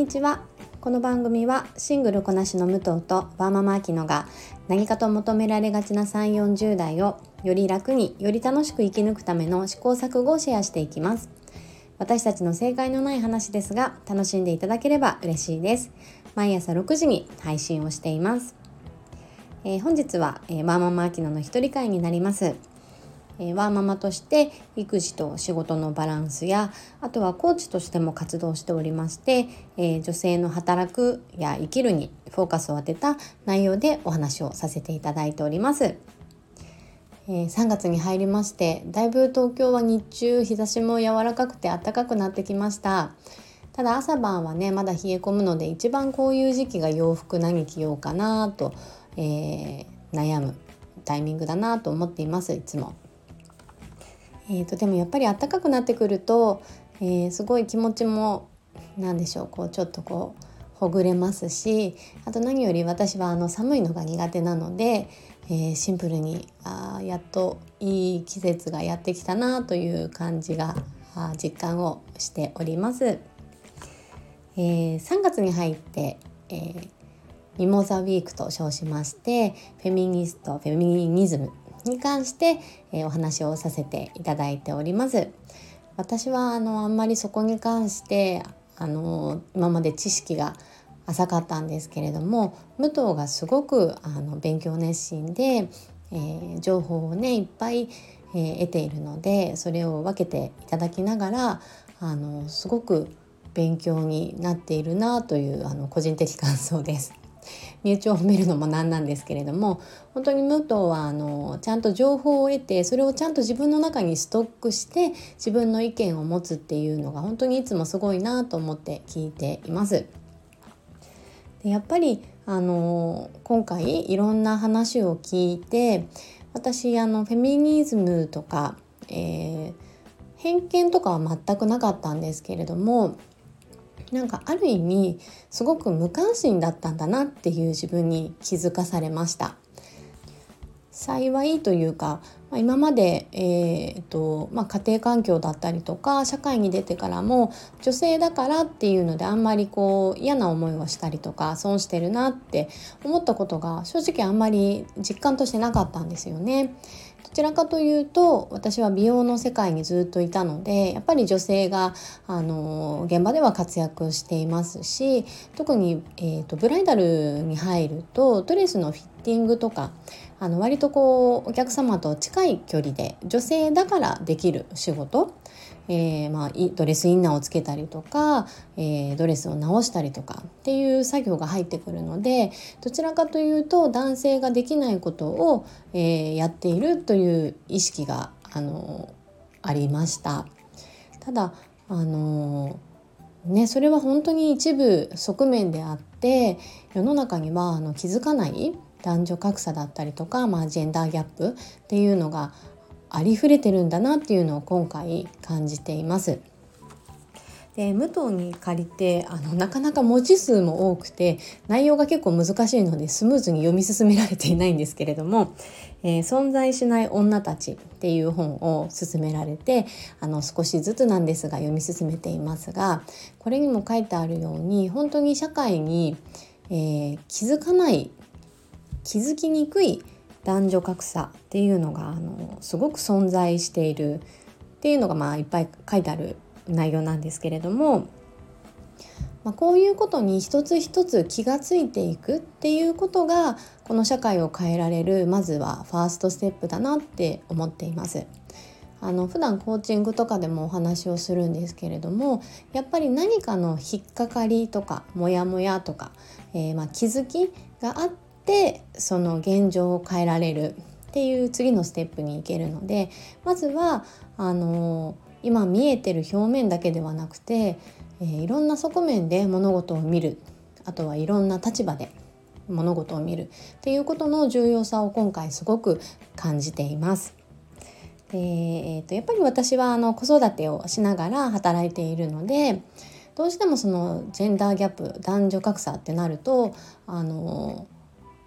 にちは。この番組はシングルこなしの武藤とワーママアキノが何かと求められがちな3 4 0代をより楽により楽しく生き抜くための試行錯誤をシェアしていきます。私たちの正解のない話ですが楽しんでいただければ嬉しいです。毎朝6時に配信をしています、えー、本日は、えー、ワーママアキノの一人会になります。えワーママとして育児と仕事のバランスやあとはコーチとしても活動しておりまして、え女性の働くや生きるにフォーカスを当てた内容でお話をさせていただいております。え3月に入りましてだいぶ東京は日中日差しも柔らかくて暖かくなってきましたただ朝晩はねまだ冷え込むので一番こういう時期が洋服何着ようかなと、えー、悩むタイミングだなと思っていますいつも。えーと、でもやっぱり暖かくなってくると、えー、すごい気持ちも何でしょうこうちょっとこうほぐれますしあと何より私はあの寒いのが苦手なので、えー、シンプルにあやっといい季節がやってきたなという感じが実感をしております。えー、3月に入って、えー、ミモザウィークと称しましてフェミニストフェミニズムに関して、え、お話をさせていただいております。私はあのあんまりそこに関してあの今まで知識が浅かったんですけれども武藤がすごくあの勉強熱心で、えー、情報をねいっぱい、えー、得ているのでそれを分けていただきながらあのすごく勉強になっているなというあの個人的感想です。身内を褒めるのもなんなんですけれども本当に武藤はあのちゃんと情報を得てそれをちゃんと自分の中にストックして自分の意見を持つっていうのが本当にいつもすごいなと思って聞いています。でやっぱりあの今回いろんな話を聞いて私あのフェミニズムとか、えー、偏見とかは全くなかったんですけれどもなんかある意味すごく無関心だったんだなっていう自分に気づかされました幸いというか、ま、今まで、えーとまあ、家庭環境だったりとか社会に出てからも女性だからっていうのであんまりこう嫌な思いをしたりとか損してるなって思ったことが正直あんまり実感としてなかったんですよね。どちらかというと私は美容の世界にずっといたのでやっぱり女性があの現場では活躍していますし特に、えーと、ブライダルに入るとドレスのフィッティングとかあの割とこうお客様と近い距離で女性だからできる仕事えー、まあ、ドレスインナーをつけたりとか、えー、ドレスを直したりとかっていう作業が入ってくるのでどちらかというと男性ができないことを、えー、やっているという意識があのありました。ただあのね、それは本当に一部側面であって世の中にはあの気づかない男女格差だったりとか、まあ、ジェンダーギャップっていうのがありふれてるんだなっていうのを今回感じています。で武藤に借りてあのなかなか文字数も多くて内容が結構難しいのでスムーズに読み進められていないんですけれども「えー、存在しない女たち」っていう本を勧められてあの少しずつなんですが読み進めていますがこれにも書いてあるように本当に社会に、えー、気づかない気づきにくい男女格差っていうのがあのすごく存在しているっていうのがまあいっぱい書いてある内容なんですけれども、まあ、こういうことに一つ一つ気がついていくっていうことがこの社会を変えられるまずはファーストステップだなって思っています。あの普段コーチングとかでもお話をするんですけれどもやっぱり何かの引っかかりとかモヤモヤとか、えー、まあ気づきがあってってその現状を変えられるっていう次のステップに行けるのでまずはあの今見えてる表面だけではなくて、えー、いろんな側面で物事を見るあとはいろんな立場で物事を見るっていうことの重要さを今回すごく感じています。でえーと、とやっぱり私はあの子育てをしながら働いているのでどうしてもそのジェンダーギャップ男女格差ってなるとあの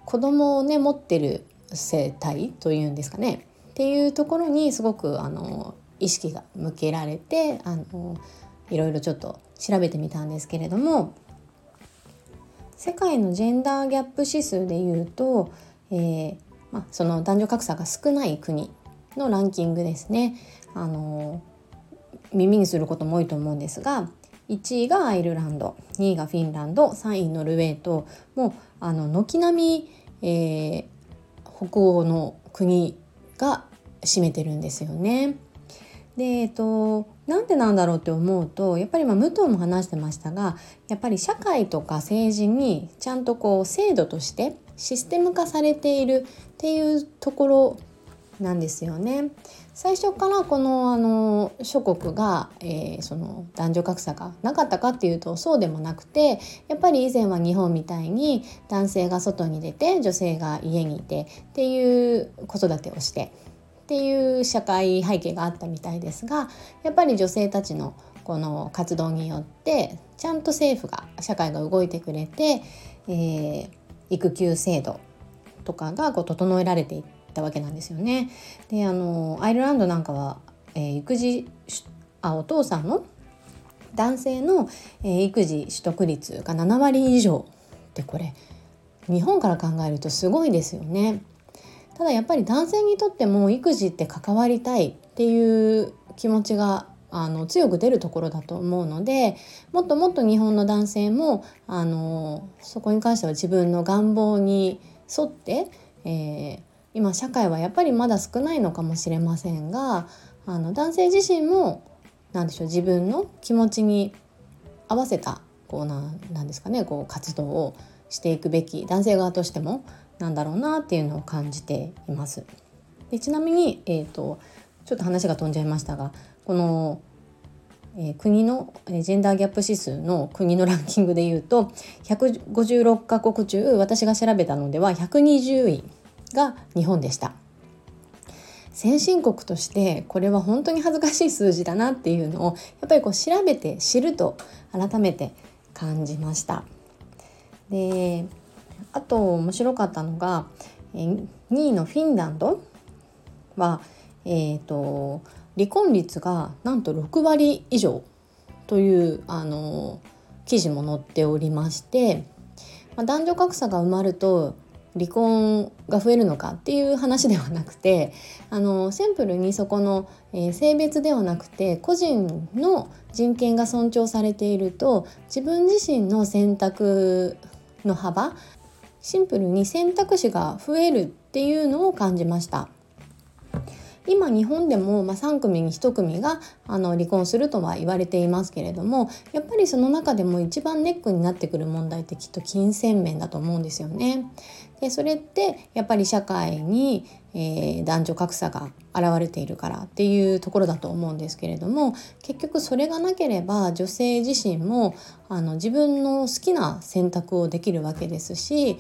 子供をね持ってる生態というんですかねっていうところにすごくあの意識が向けられてあのいろいろちょっと調べてみたんですけれども世界のジェンダーギャップ指数でいうと、えーま、その男女格差が少ない国のランキングですね。あの耳にすることも多いと思うんですが1位がアイルランド2位がフィンランド3位ノルウェーともう軒並み、えー、北欧の国が占めてるんですよね。でえっとなんでなんだろうって思うとやっぱりまあ武藤も話してましたがやっぱり社会とか政治にちゃんとこう制度としてシステム化されているっていうところなんですよね。最初からこのあの諸国が、えー、その男女格差がなかったかっていうとそうでもなくてやっぱり以前は日本みたいに男性が外に出て女性が家にいてっていう子育てをしてっていう社会背景があったみたいですがやっぱり女性たちのこの活動によってちゃんと政府が社会が動いてくれて、えー、育休制度とかがこう整えられていってたわけなんですよね。であのアイルランドなんかは、えー、育児あお父さんの男性の、えー、育児取得率が7割以上ってこれ日本から考えるとすごいですよね。ただやっぱり男性にとっても育児って関わりたいっていう気持ちがあの強く出るところだと思うのでもっともっと日本の男性もあのそこに関しては自分の願望に沿って、えー、今社会はやっぱりまだ少ないのかもしれませんがあの男性自身も何でしょう自分の気持ちに合わせたこうななんですかねこう活動をしていくべき男性側としてもなんだろうなっていうのを感じています。でちなみに、えーと、ちょっと話が飛んじゃいましたがこの、えー、国のえジェンダーギャップ指数の国のランキングでいうと156カ国中私が調べたのでは120位が日本でした。先進国としてこれは本当に恥ずかしい数字だなっていうのをやっぱりこう調べて知ると改めて感じました。であと面白かったのが2位のフィンランドは、えーと、離婚率がなんと6割以上というあの記事も載っておりまして、まあ、男女格差が埋まると離婚が増えるのかっていう話ではなくてあのシンプルにそこの、えー、性別ではなくて個人の人権が尊重されていると自分自身の選択の幅シンプルに選択肢が増えるっていうのを感じました。今日本でも、まあ、3組に1組があの離婚するとは言われていますけれどもやっぱりその中でも一番ネックになってくる問題ってきっと金銭面だと思うんですよね。でそれってやっぱり社会に、えー、男女格差が現れているからっていうところだと思うんですけれども結局それがなければ女性自身もあの自分の好きな選択をできるわけですし、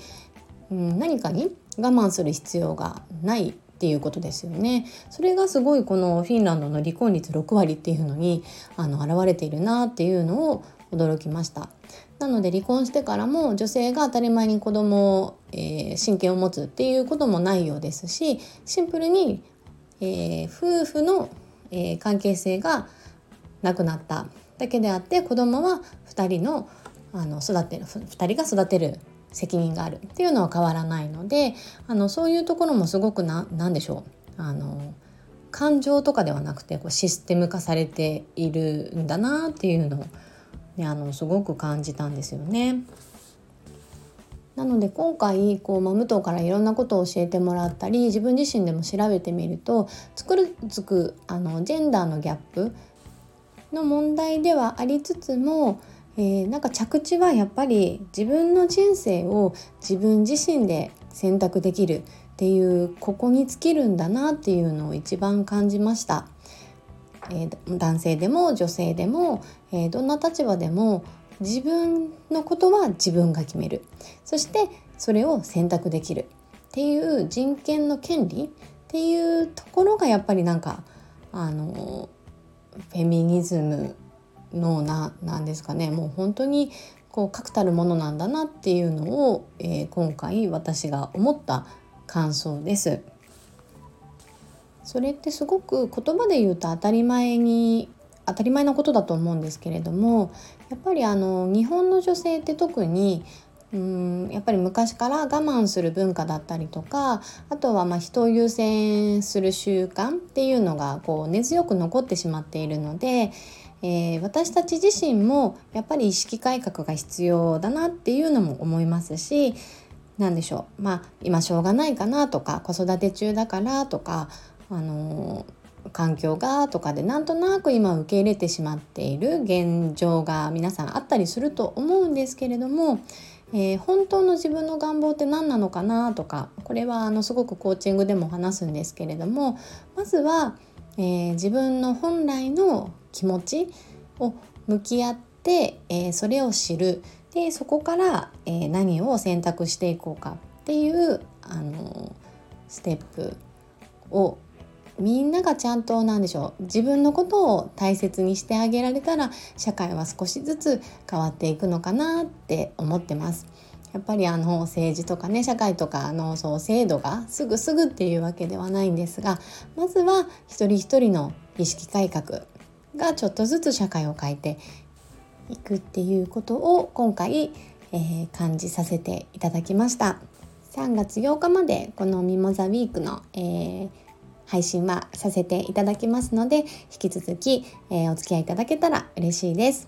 うん、何かに我慢する必要がないっていうことですよね。それがすごいこのフィンランドの離婚率6割っていうのにあの現れているなっていうのを驚きました。なので離婚してからも女性が当たり前に子供を、えー、親権を持つっていうこともないようですしシンプルに、えー、夫婦の、えー、関係性がなくなっただけであって子供は2人のあの育てる2人が育てる責任があるっていうのは変わらないのであのそういうところもすごくな何でしょうあの感情とかではなくてこうシステム化されているんだなっていうのを、ね、あのすごく感じたんですよね。なので今回こう、まあ、武藤からいろんなことを教えてもらったり自分自身でも調べてみるとつくるつくあのジェンダーのギャップの問題ではありつつもえー、なんか着地はやっぱり自分の人生を自分自身で選択できるっていうここに尽きるんだなっていうのを一番感じました。えー、男性でも女性でも、えー、どんな立場でも自分のことは自分が決めるそしてそれを選択できるっていう人権の権利っていうところがやっぱりなんかあのフェミニズムのななんですかねもう本当にこう確たるものなんだなっていうのを、えー、今回私が思った感想です。それってすごく言葉で言うと当たり前に当たり前なことだと思うんですけれどもやっぱりあの日本の女性って特にうんやっぱり昔から我慢する文化だったりとかあとはま人を優先する習慣っていうのがこう根強く残ってしまっているので、えー、私たち自身もやっぱり意識改革が必要だなっていうのも思いますし何でしょう。まあ今しょうがないかなとか子育て中だからとかあのー環境がとかでなんとなく今受け入れてしまっている現状が皆さんあったりすると思うんですけれども、えー、本当の自分の願望って何なのかなとかこれはあのすごくコーチングでも話すんですけれどもまずは、えー、自分の本来の気持ちを向き合って、えー、それを知るでそこから、え何を選択していこうかっていうあのステップをみんながちゃんと何でしょう自分のことを大切にしてあげられたら社会は少しずつ変わっていくのかなって思ってます。やっぱりあの政治とかね社会とかのそう制度がすぐすぐっていうわけではないんですがまずは一人一人の意識改革がちょっとずつ社会を変えていくっていうことを今回、えー、感じさせていただきました。3月8日までこのミモザウィークの、えー配信はさせていただきますので引き続き、えー、お付き合いいただけたら嬉しいです。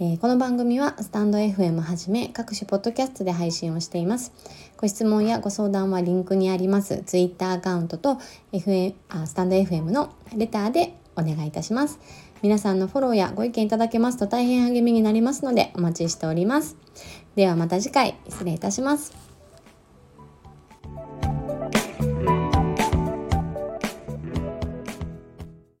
えー、この番組はスタンド FM はじめ各種ポッドキャストで配信をしています。ご質問やご相談はリンクにあります Twitter アカウントと FM あスタンド FM のレターでお願いいたします。皆さんのフォローやご意見いただけますと大変励みになりますのでお待ちしております。ではまた次回失礼いたします。